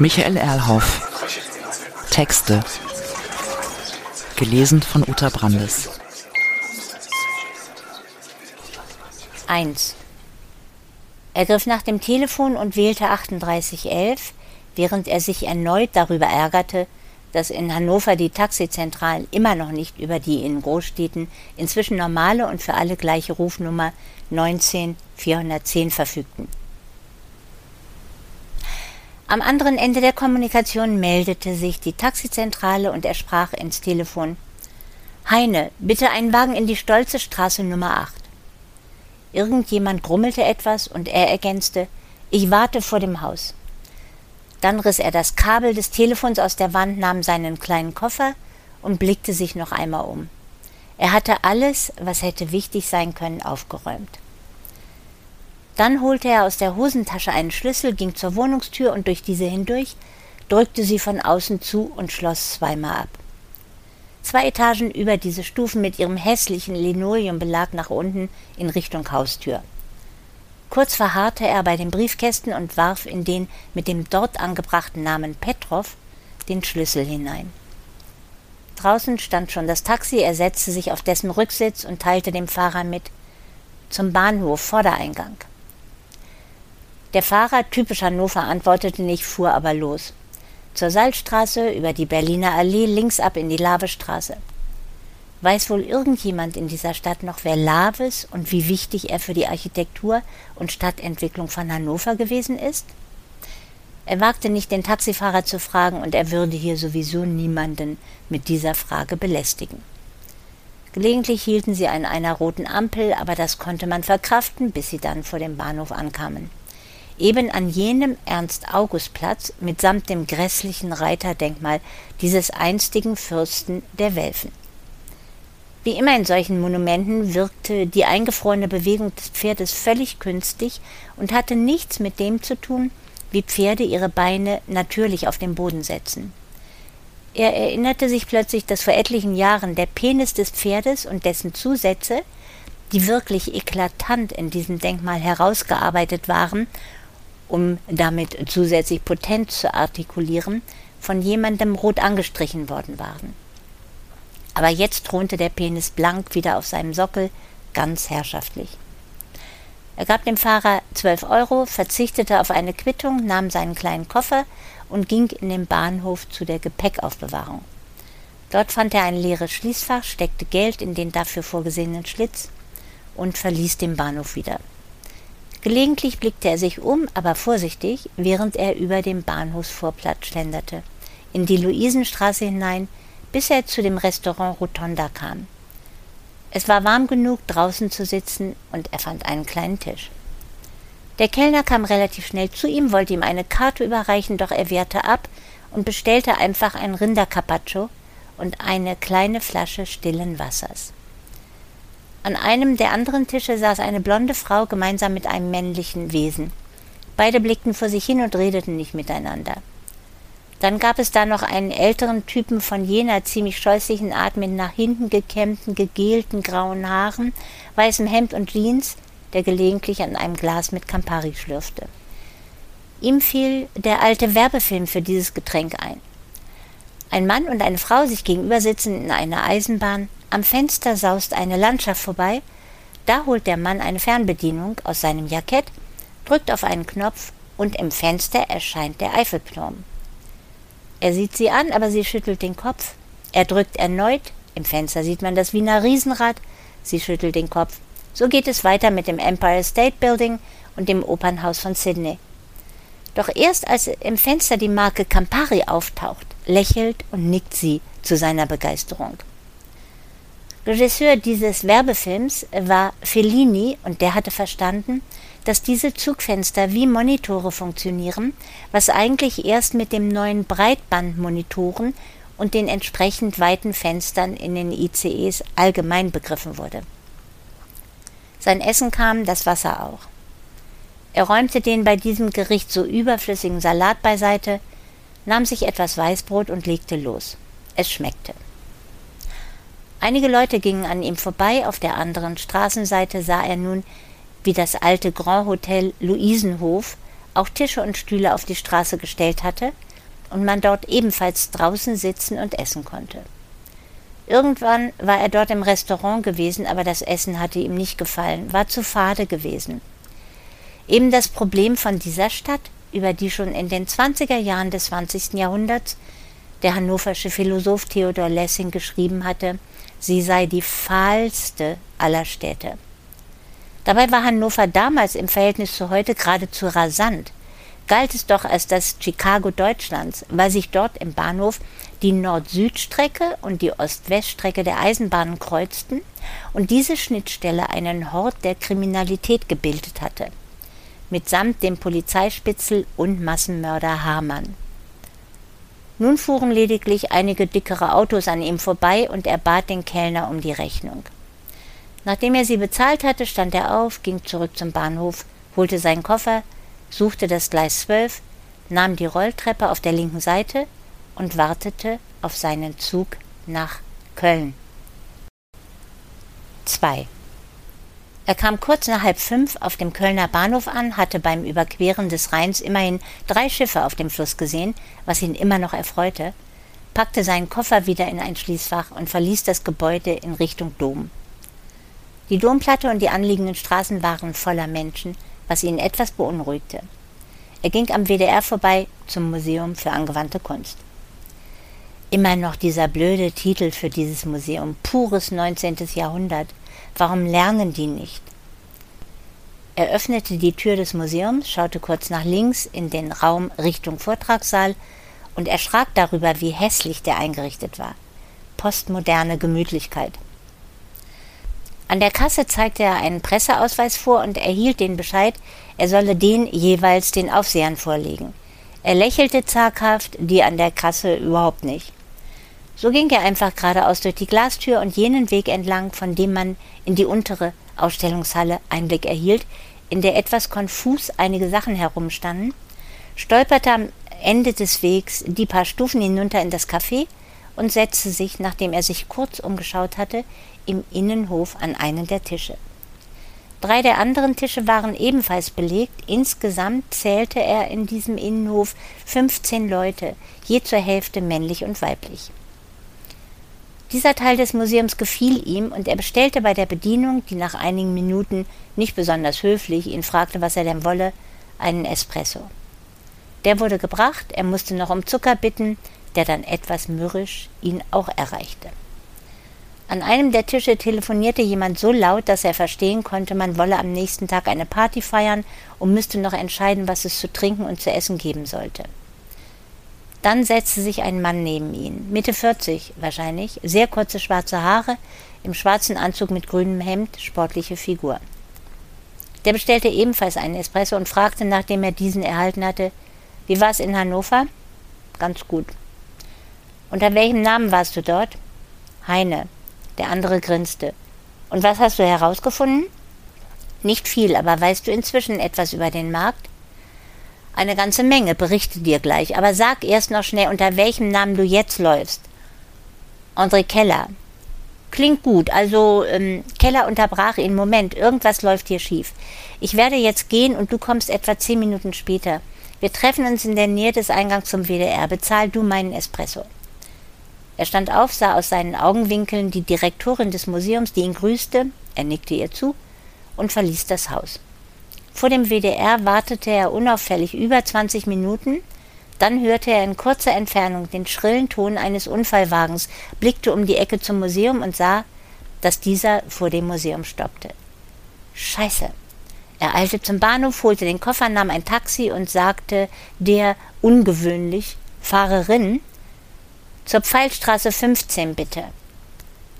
Michael Erlhoff. Texte. Gelesen von Uta Brandes. 1. Er griff nach dem Telefon und wählte 3811, während er sich erneut darüber ärgerte, dass in Hannover die Taxizentralen immer noch nicht über die in Großstädten inzwischen normale und für alle gleiche Rufnummer 19410 verfügten. Am anderen Ende der Kommunikation meldete sich die Taxizentrale und er sprach ins Telefon. Heine, bitte einen Wagen in die Stolze Straße Nummer 8. Irgendjemand grummelte etwas und er ergänzte, ich warte vor dem Haus. Dann riss er das Kabel des Telefons aus der Wand, nahm seinen kleinen Koffer und blickte sich noch einmal um. Er hatte alles, was hätte wichtig sein können, aufgeräumt. Dann holte er aus der Hosentasche einen Schlüssel, ging zur Wohnungstür und durch diese hindurch, drückte sie von außen zu und schloss zweimal ab. Zwei Etagen über diese Stufen mit ihrem hässlichen Linoleumbelag nach unten in Richtung Haustür. Kurz verharrte er bei den Briefkästen und warf in den mit dem dort angebrachten Namen Petrov den Schlüssel hinein. Draußen stand schon das Taxi, er setzte sich auf dessen Rücksitz und teilte dem Fahrer mit zum Bahnhof Vordereingang. Der Fahrer, typisch Hannover, antwortete nicht, fuhr aber los. Zur Salzstraße, über die Berliner Allee, links ab in die Lavestraße. Weiß wohl irgendjemand in dieser Stadt noch, wer Laves und wie wichtig er für die Architektur und Stadtentwicklung von Hannover gewesen ist? Er wagte nicht, den Taxifahrer zu fragen, und er würde hier sowieso niemanden mit dieser Frage belästigen. Gelegentlich hielten sie an einer roten Ampel, aber das konnte man verkraften, bis sie dann vor dem Bahnhof ankamen eben an jenem Ernst-August-Platz mitsamt dem grässlichen Reiterdenkmal dieses einstigen Fürsten der Welfen. Wie immer in solchen Monumenten wirkte die eingefrorene Bewegung des Pferdes völlig künstlich und hatte nichts mit dem zu tun, wie Pferde ihre Beine natürlich auf den Boden setzen. Er erinnerte sich plötzlich, dass vor etlichen Jahren der Penis des Pferdes und dessen Zusätze, die wirklich eklatant in diesem Denkmal herausgearbeitet waren um damit zusätzlich Potenz zu artikulieren, von jemandem rot angestrichen worden waren. Aber jetzt thronte der Penis blank wieder auf seinem Sockel, ganz herrschaftlich. Er gab dem Fahrer zwölf Euro, verzichtete auf eine Quittung, nahm seinen kleinen Koffer und ging in den Bahnhof zu der Gepäckaufbewahrung. Dort fand er ein leeres Schließfach, steckte Geld in den dafür vorgesehenen Schlitz und verließ den Bahnhof wieder. Gelegentlich blickte er sich um, aber vorsichtig, während er über den Bahnhofsvorplatz schlenderte, in die Luisenstraße hinein, bis er zu dem Restaurant Rotonda kam. Es war warm genug, draußen zu sitzen, und er fand einen kleinen Tisch. Der Kellner kam relativ schnell zu ihm, wollte ihm eine Karte überreichen, doch er wehrte ab und bestellte einfach ein Rindercarpaccio und eine kleine Flasche stillen Wassers. An einem der anderen Tische saß eine blonde Frau gemeinsam mit einem männlichen Wesen. Beide blickten vor sich hin und redeten nicht miteinander. Dann gab es da noch einen älteren Typen von jener ziemlich scheußlichen Art mit nach hinten gekämmten, gegelten grauen Haaren, weißem Hemd und Jeans, der gelegentlich an einem Glas mit Campari schlürfte. Ihm fiel der alte Werbefilm für dieses Getränk ein. Ein Mann und eine Frau sich gegenüber sitzen in einer Eisenbahn, am Fenster saust eine Landschaft vorbei, da holt der Mann eine Fernbedienung aus seinem Jackett, drückt auf einen Knopf und im Fenster erscheint der Eiffelturm. Er sieht sie an, aber sie schüttelt den Kopf. Er drückt erneut, im Fenster sieht man das Wiener Riesenrad, sie schüttelt den Kopf. So geht es weiter mit dem Empire State Building und dem Opernhaus von Sydney. Doch erst als im Fenster die Marke Campari auftaucht, lächelt und nickt sie zu seiner Begeisterung. Regisseur dieses Werbefilms war Fellini und der hatte verstanden, dass diese Zugfenster wie Monitore funktionieren, was eigentlich erst mit dem neuen Breitbandmonitoren und den entsprechend weiten Fenstern in den ICEs allgemein begriffen wurde. Sein Essen kam, das Wasser auch. Er räumte den bei diesem Gericht so überflüssigen Salat beiseite, nahm sich etwas Weißbrot und legte los. Es schmeckte. Einige Leute gingen an ihm vorbei, auf der anderen Straßenseite sah er nun, wie das alte Grand Hotel Luisenhof auch Tische und Stühle auf die Straße gestellt hatte, und man dort ebenfalls draußen sitzen und essen konnte. Irgendwann war er dort im Restaurant gewesen, aber das Essen hatte ihm nicht gefallen, war zu fade gewesen. Eben das Problem von dieser Stadt, über die schon in den 20er Jahren des 20. Jahrhunderts der hannoversche Philosoph Theodor Lessing geschrieben hatte, sie sei die fahlste aller Städte. Dabei war Hannover damals im Verhältnis zu heute geradezu rasant. Galt es doch als das Chicago Deutschlands, weil sich dort im Bahnhof die Nord-Süd-Strecke und die Ost-West-Strecke der Eisenbahnen kreuzten und diese Schnittstelle einen Hort der Kriminalität gebildet hatte, mitsamt dem Polizeispitzel und Massenmörder Hamann. Nun fuhren lediglich einige dickere Autos an ihm vorbei und er bat den Kellner um die Rechnung. Nachdem er sie bezahlt hatte, stand er auf, ging zurück zum Bahnhof, holte seinen Koffer, suchte das Gleis 12, nahm die Rolltreppe auf der linken Seite und wartete auf seinen Zug nach Köln. 2. Er kam kurz nach halb fünf auf dem Kölner Bahnhof an, hatte beim Überqueren des Rheins immerhin drei Schiffe auf dem Fluss gesehen, was ihn immer noch erfreute, packte seinen Koffer wieder in ein Schließfach und verließ das Gebäude in Richtung Dom. Die Domplatte und die anliegenden Straßen waren voller Menschen, was ihn etwas beunruhigte. Er ging am WDR vorbei zum Museum für angewandte Kunst. Immer noch dieser blöde Titel für dieses Museum, pures 19. Jahrhundert. Warum lernen die nicht? Er öffnete die Tür des Museums, schaute kurz nach links in den Raum Richtung Vortragssaal und erschrak darüber, wie hässlich der eingerichtet war. Postmoderne Gemütlichkeit. An der Kasse zeigte er einen Presseausweis vor und erhielt den Bescheid, er solle den jeweils den Aufsehern vorlegen. Er lächelte zaghaft, die an der Kasse überhaupt nicht. So ging er einfach geradeaus durch die Glastür und jenen Weg entlang, von dem man in die untere Ausstellungshalle Einblick erhielt, in der etwas konfus einige Sachen herumstanden, stolperte am Ende des Wegs die paar Stufen hinunter in das Café und setzte sich, nachdem er sich kurz umgeschaut hatte, im Innenhof an einen der Tische. Drei der anderen Tische waren ebenfalls belegt. Insgesamt zählte er in diesem Innenhof 15 Leute, je zur Hälfte männlich und weiblich. Dieser Teil des Museums gefiel ihm und er bestellte bei der Bedienung, die nach einigen Minuten nicht besonders höflich ihn fragte, was er denn wolle, einen Espresso. Der wurde gebracht, er musste noch um Zucker bitten, der dann etwas mürrisch ihn auch erreichte. An einem der Tische telefonierte jemand so laut, dass er verstehen konnte, man wolle am nächsten Tag eine Party feiern und müsste noch entscheiden, was es zu trinken und zu essen geben sollte. Dann setzte sich ein Mann neben ihn, Mitte 40 wahrscheinlich, sehr kurze schwarze Haare, im schwarzen Anzug mit grünem Hemd, sportliche Figur. Der bestellte ebenfalls einen Espresso und fragte, nachdem er diesen erhalten hatte, wie war es in Hannover? Ganz gut. Unter welchem Namen warst du dort? Heine. Der andere grinste. Und was hast du herausgefunden? Nicht viel, aber weißt du inzwischen etwas über den Markt? Eine ganze Menge, berichte dir gleich, aber sag erst noch schnell, unter welchem Namen du jetzt läufst. André Keller. Klingt gut, also ähm, Keller unterbrach ihn. Moment, irgendwas läuft hier schief. Ich werde jetzt gehen und du kommst etwa zehn Minuten später. Wir treffen uns in der Nähe des Eingangs zum WDR. Bezahl du meinen Espresso. Er stand auf, sah aus seinen Augenwinkeln die Direktorin des Museums, die ihn grüßte, er nickte ihr zu und verließ das Haus. Vor dem WDR wartete er unauffällig über 20 Minuten, dann hörte er in kurzer Entfernung den schrillen Ton eines Unfallwagens, blickte um die Ecke zum Museum und sah, dass dieser vor dem Museum stoppte. Scheiße. Er eilte zum Bahnhof, holte den Koffer, nahm ein Taxi und sagte der ungewöhnlich Fahrerin zur Pfeilstraße 15 bitte.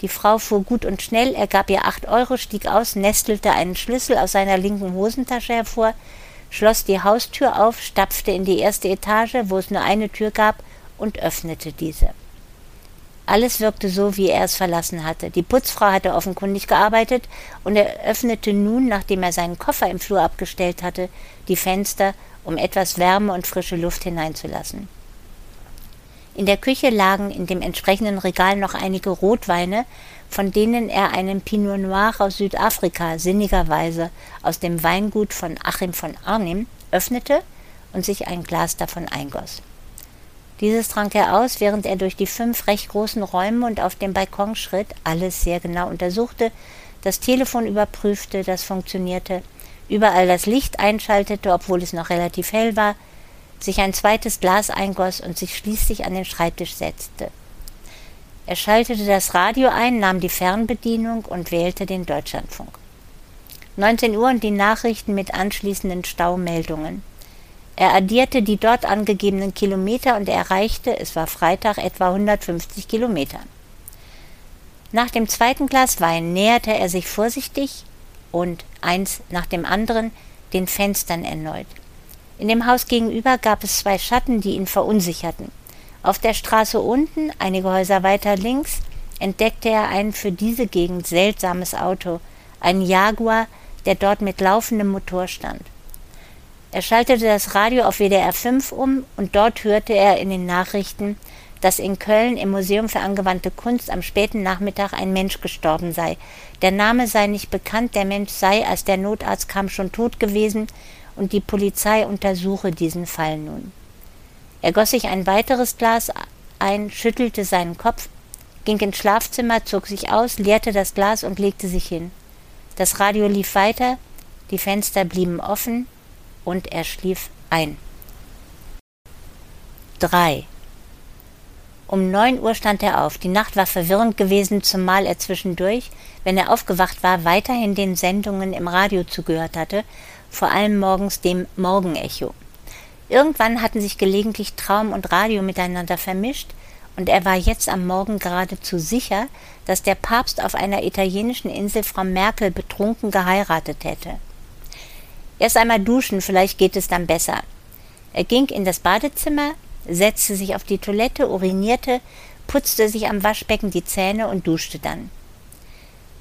Die Frau fuhr gut und schnell, er gab ihr acht Euro, stieg aus, nestelte einen Schlüssel aus seiner linken Hosentasche hervor, schloss die Haustür auf, stapfte in die erste Etage, wo es nur eine Tür gab, und öffnete diese. Alles wirkte so, wie er es verlassen hatte. Die Putzfrau hatte offenkundig gearbeitet, und er öffnete nun, nachdem er seinen Koffer im Flur abgestellt hatte, die Fenster, um etwas Wärme und frische Luft hineinzulassen. In der Küche lagen in dem entsprechenden Regal noch einige Rotweine, von denen er einen Pinot Noir aus Südafrika sinnigerweise aus dem Weingut von Achim von Arnim öffnete und sich ein Glas davon eingoss. Dieses trank er aus, während er durch die fünf recht großen Räume und auf dem Balkon schritt, alles sehr genau untersuchte, das Telefon überprüfte, das funktionierte, überall das Licht einschaltete, obwohl es noch relativ hell war, sich ein zweites Glas eingoss und sich schließlich an den Schreibtisch setzte. Er schaltete das Radio ein, nahm die Fernbedienung und wählte den Deutschlandfunk. 19 Uhr und die Nachrichten mit anschließenden Staumeldungen. Er addierte die dort angegebenen Kilometer und erreichte, es war Freitag, etwa 150 Kilometer. Nach dem zweiten Glas Wein näherte er sich vorsichtig und eins nach dem anderen den Fenstern erneut. In dem Haus gegenüber gab es zwei Schatten, die ihn verunsicherten. Auf der Straße unten, einige Häuser weiter links, entdeckte er ein für diese Gegend seltsames Auto, ein Jaguar, der dort mit laufendem Motor stand. Er schaltete das Radio auf WDR 5 um und dort hörte er in den Nachrichten, dass in Köln im Museum für angewandte Kunst am späten Nachmittag ein Mensch gestorben sei. Der Name sei nicht bekannt, der Mensch sei, als der Notarzt kam, schon tot gewesen und die Polizei untersuche diesen Fall nun. Er goss sich ein weiteres Glas ein, schüttelte seinen Kopf, ging ins Schlafzimmer, zog sich aus, leerte das Glas und legte sich hin. Das Radio lief weiter, die Fenster blieben offen und er schlief ein. 3. Um neun Uhr stand er auf. Die Nacht war verwirrend gewesen, zumal er zwischendurch, wenn er aufgewacht war, weiterhin den Sendungen im Radio zugehört hatte, vor allem morgens dem Morgenecho. Irgendwann hatten sich gelegentlich Traum und Radio miteinander vermischt, und er war jetzt am Morgen geradezu sicher, dass der Papst auf einer italienischen Insel Frau Merkel betrunken geheiratet hätte. Erst einmal duschen, vielleicht geht es dann besser. Er ging in das Badezimmer, setzte sich auf die Toilette, urinierte, putzte sich am Waschbecken die Zähne und duschte dann.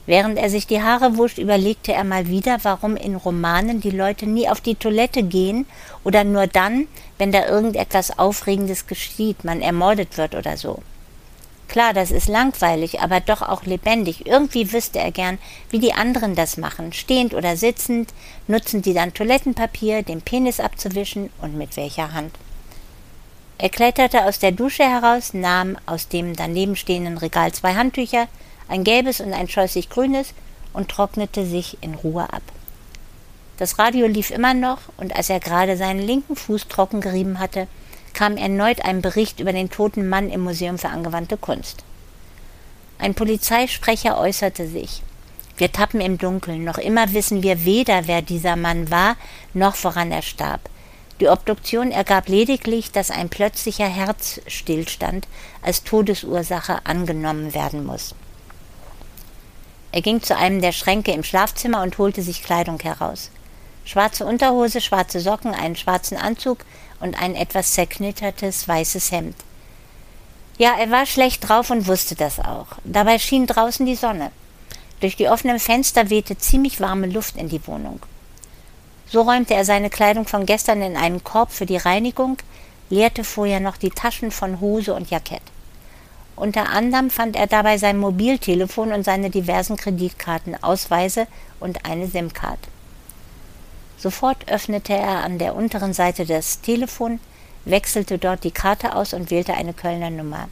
Während er sich die Haare wusch, überlegte er mal wieder, warum in Romanen die Leute nie auf die Toilette gehen oder nur dann, wenn da irgendetwas Aufregendes geschieht, man ermordet wird oder so. Klar, das ist langweilig, aber doch auch lebendig. Irgendwie wüsste er gern, wie die anderen das machen. Stehend oder sitzend, nutzen die dann Toilettenpapier, den Penis abzuwischen und mit welcher Hand. Er kletterte aus der Dusche heraus, nahm aus dem daneben stehenden Regal zwei Handtücher, ein gelbes und ein scheußlich grünes, und trocknete sich in Ruhe ab. Das Radio lief immer noch, und als er gerade seinen linken Fuß trocken gerieben hatte, kam erneut ein Bericht über den toten Mann im Museum für angewandte Kunst. Ein Polizeisprecher äußerte sich. Wir tappen im Dunkeln, noch immer wissen wir weder, wer dieser Mann war, noch woran er starb. Die Obduktion ergab lediglich, dass ein plötzlicher Herzstillstand als Todesursache angenommen werden muss. Er ging zu einem der Schränke im Schlafzimmer und holte sich Kleidung heraus. Schwarze Unterhose, schwarze Socken, einen schwarzen Anzug und ein etwas zerknittertes weißes Hemd. Ja, er war schlecht drauf und wusste das auch. Dabei schien draußen die Sonne. Durch die offenen Fenster wehte ziemlich warme Luft in die Wohnung. So räumte er seine Kleidung von gestern in einen Korb für die Reinigung, leerte vorher noch die Taschen von Hose und Jackett. Unter anderem fand er dabei sein Mobiltelefon und seine diversen Kreditkarten, Ausweise und eine SIM-Card. Sofort öffnete er an der unteren Seite das Telefon, wechselte dort die Karte aus und wählte eine Kölner Nummer.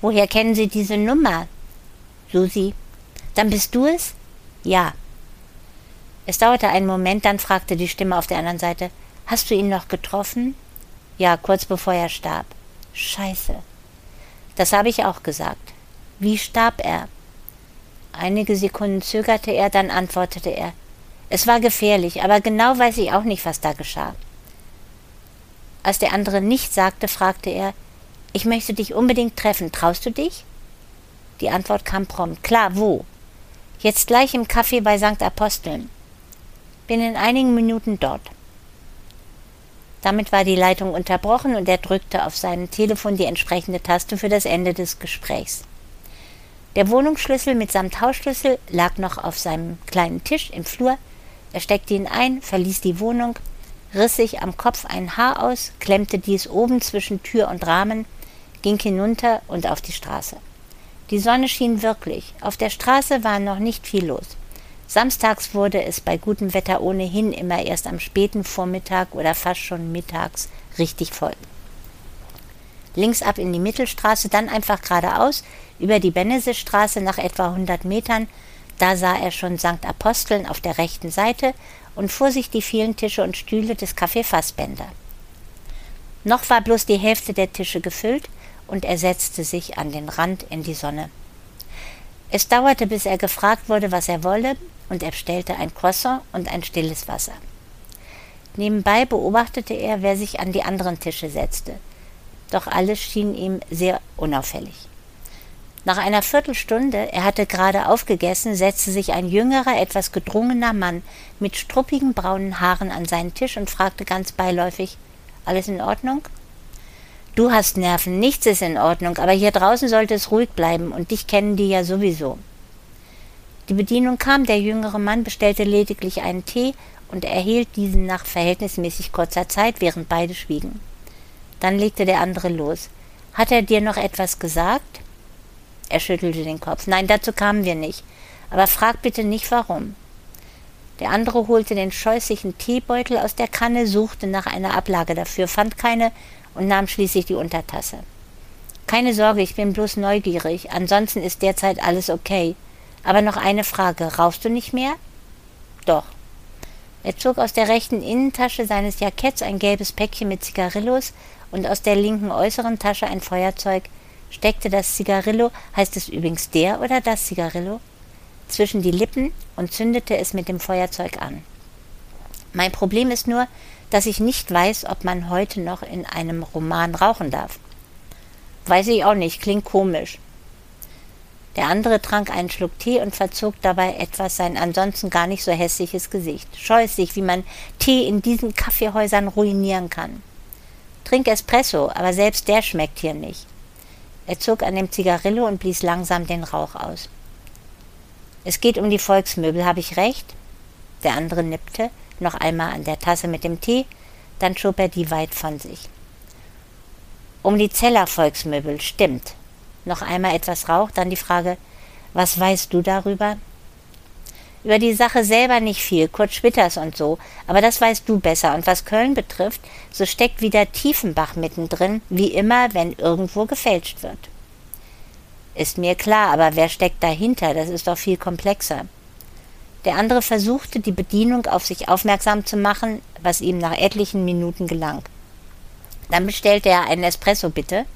Woher kennen Sie diese Nummer? Susi. Dann bist du es? Ja. Es dauerte einen Moment, dann fragte die Stimme auf der anderen Seite Hast du ihn noch getroffen? Ja, kurz bevor er starb. Scheiße. Das habe ich auch gesagt. Wie starb er? Einige Sekunden zögerte er, dann antwortete er. Es war gefährlich, aber genau weiß ich auch nicht, was da geschah. Als der andere nichts sagte, fragte er, ich möchte dich unbedingt treffen, traust du dich? Die Antwort kam prompt. Klar, wo? Jetzt gleich im Café bei St. Aposteln. Bin in einigen Minuten dort. Damit war die Leitung unterbrochen und er drückte auf seinem Telefon die entsprechende Taste für das Ende des Gesprächs. Der Wohnungsschlüssel mitsamt Hausschlüssel lag noch auf seinem kleinen Tisch im Flur. Er steckte ihn ein, verließ die Wohnung, riss sich am Kopf ein Haar aus, klemmte dies oben zwischen Tür und Rahmen, ging hinunter und auf die Straße. Die Sonne schien wirklich. Auf der Straße war noch nicht viel los. Samstags wurde es bei gutem Wetter ohnehin immer erst am späten Vormittag oder fast schon mittags richtig voll. links ab in die Mittelstraße, dann einfach geradeaus über die Bennessestraße nach etwa 100 Metern. Da sah er schon St. Aposteln auf der rechten Seite und vor sich die vielen Tische und Stühle des Café Fassbender. Noch war bloß die Hälfte der Tische gefüllt und er setzte sich an den Rand in die Sonne. Es dauerte, bis er gefragt wurde, was er wolle, und er bestellte ein Croissant und ein stilles Wasser. Nebenbei beobachtete er, wer sich an die anderen Tische setzte. Doch alles schien ihm sehr unauffällig. Nach einer Viertelstunde, er hatte gerade aufgegessen, setzte sich ein jüngerer, etwas gedrungener Mann mit struppigen braunen Haaren an seinen Tisch und fragte ganz beiläufig Alles in Ordnung? Du hast Nerven, nichts ist in Ordnung, aber hier draußen sollte es ruhig bleiben, und dich kennen die ja sowieso. Die Bedienung kam, der jüngere Mann bestellte lediglich einen Tee und erhielt diesen nach verhältnismäßig kurzer Zeit, während beide schwiegen. Dann legte der andere los. Hat er dir noch etwas gesagt? Er schüttelte den Kopf. Nein, dazu kamen wir nicht. Aber frag bitte nicht warum. Der andere holte den scheußlichen Teebeutel aus der Kanne, suchte nach einer Ablage dafür, fand keine und nahm schließlich die Untertasse. Keine Sorge, ich bin bloß neugierig. Ansonsten ist derzeit alles okay. Aber noch eine Frage. Rauchst du nicht mehr? Doch. Er zog aus der rechten Innentasche seines Jacketts ein gelbes Päckchen mit Zigarillos und aus der linken äußeren Tasche ein Feuerzeug, steckte das Zigarillo, heißt es übrigens der oder das Zigarillo, zwischen die Lippen und zündete es mit dem Feuerzeug an. Mein Problem ist nur, dass ich nicht weiß, ob man heute noch in einem Roman rauchen darf. Weiß ich auch nicht, klingt komisch. Der andere trank einen Schluck Tee und verzog dabei etwas sein ansonsten gar nicht so hässliches Gesicht. Scheußlich, wie man Tee in diesen Kaffeehäusern ruinieren kann. Trink Espresso, aber selbst der schmeckt hier nicht. Er zog an dem Zigarillo und blies langsam den Rauch aus. Es geht um die Volksmöbel, habe ich recht? Der andere nippte, noch einmal an der Tasse mit dem Tee, dann schob er die weit von sich. Um die Zeller Volksmöbel, stimmt, noch einmal etwas Rauch, dann die Frage, was weißt du darüber? Über die Sache selber nicht viel, Kurt Schwitters und so, aber das weißt du besser. Und was Köln betrifft, so steckt wieder Tiefenbach mittendrin, wie immer, wenn irgendwo gefälscht wird. Ist mir klar, aber wer steckt dahinter? Das ist doch viel komplexer. Der andere versuchte, die Bedienung auf sich aufmerksam zu machen, was ihm nach etlichen Minuten gelang. Dann bestellte er einen Espresso bitte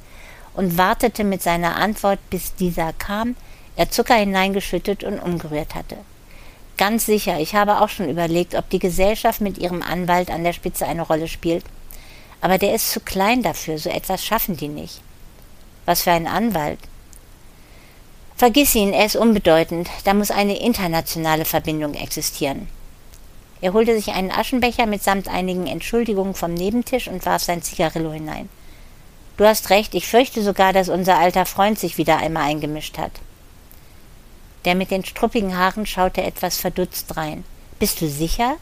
und wartete mit seiner Antwort, bis dieser kam, er Zucker hineingeschüttet und umgerührt hatte. Ganz sicher, ich habe auch schon überlegt, ob die Gesellschaft mit ihrem Anwalt an der Spitze eine Rolle spielt. Aber der ist zu klein dafür, so etwas schaffen die nicht. Was für ein Anwalt? Vergiss ihn, er ist unbedeutend, da muss eine internationale Verbindung existieren. Er holte sich einen Aschenbecher mitsamt einigen Entschuldigungen vom Nebentisch und warf sein Zigarillo hinein. Du hast recht, ich fürchte sogar, dass unser alter Freund sich wieder einmal eingemischt hat. Der mit den struppigen Haaren schaute etwas verdutzt rein. Bist du sicher?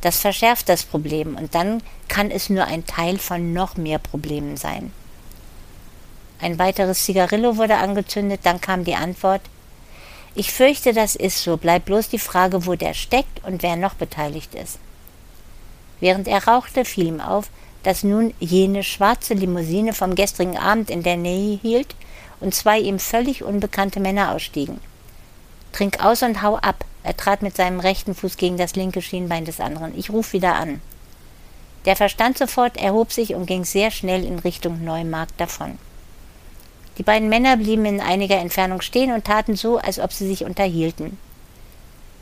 Das verschärft das Problem, und dann kann es nur ein Teil von noch mehr Problemen sein. Ein weiteres Zigarillo wurde angezündet, dann kam die Antwort Ich fürchte, das ist so, bleibt bloß die Frage, wo der steckt und wer noch beteiligt ist. Während er rauchte, fiel ihm auf, dass nun jene schwarze Limousine vom gestrigen Abend in der Nähe hielt und zwei ihm völlig unbekannte Männer ausstiegen. Trink aus und hau ab. Er trat mit seinem rechten Fuß gegen das linke Schienbein des anderen. Ich ruf wieder an. Der verstand sofort, erhob sich und ging sehr schnell in Richtung Neumarkt davon. Die beiden Männer blieben in einiger Entfernung stehen und taten so, als ob sie sich unterhielten.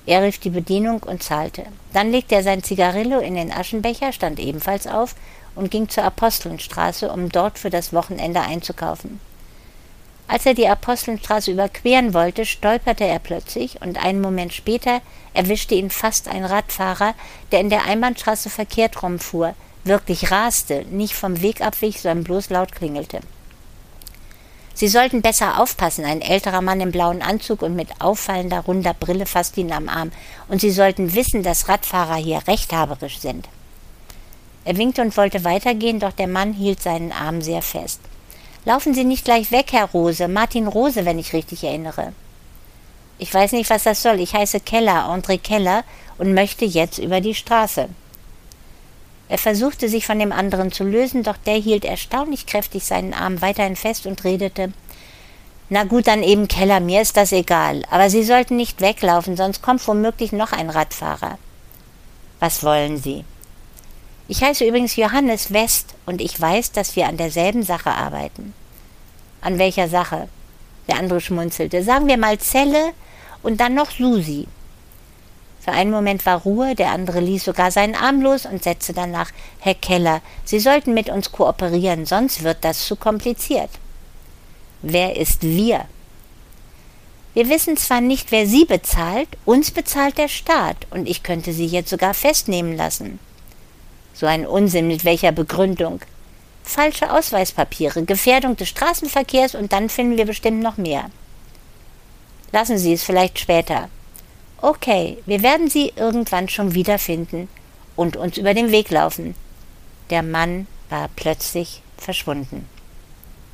Er rief die Bedienung und zahlte. Dann legte er sein Zigarillo in den Aschenbecher, stand ebenfalls auf und ging zur Apostelnstraße, um dort für das Wochenende einzukaufen. Als er die Apostelnstraße überqueren wollte, stolperte er plötzlich und einen Moment später erwischte ihn fast ein Radfahrer, der in der Einbahnstraße verkehrt rumfuhr, wirklich raste, nicht vom Weg abwich, sondern bloß laut klingelte. Sie sollten besser aufpassen, ein älterer Mann im blauen Anzug und mit auffallender runder Brille fasste ihn am Arm, und Sie sollten wissen, dass Radfahrer hier rechthaberisch sind. Er winkte und wollte weitergehen, doch der Mann hielt seinen Arm sehr fest. Laufen Sie nicht gleich weg, Herr Rose. Martin Rose, wenn ich richtig erinnere. Ich weiß nicht, was das soll. Ich heiße Keller, André Keller, und möchte jetzt über die Straße. Er versuchte sich von dem anderen zu lösen, doch der hielt erstaunlich kräftig seinen Arm weiterhin fest und redete Na gut, dann eben Keller, mir ist das egal, aber Sie sollten nicht weglaufen, sonst kommt womöglich noch ein Radfahrer. Was wollen Sie? Ich heiße übrigens Johannes West und ich weiß, dass wir an derselben Sache arbeiten. An welcher Sache? Der andere schmunzelte. Sagen wir mal Zelle und dann noch Susi. Für einen Moment war Ruhe, der andere ließ sogar seinen Arm los und setzte danach Herr Keller, Sie sollten mit uns kooperieren, sonst wird das zu kompliziert. Wer ist wir? Wir wissen zwar nicht, wer Sie bezahlt, uns bezahlt der Staat, und ich könnte Sie jetzt sogar festnehmen lassen. So ein Unsinn mit welcher Begründung? Falsche Ausweispapiere, Gefährdung des Straßenverkehrs und dann finden wir bestimmt noch mehr. Lassen Sie es vielleicht später. Okay, wir werden sie irgendwann schon wiederfinden und uns über den Weg laufen. Der Mann war plötzlich verschwunden.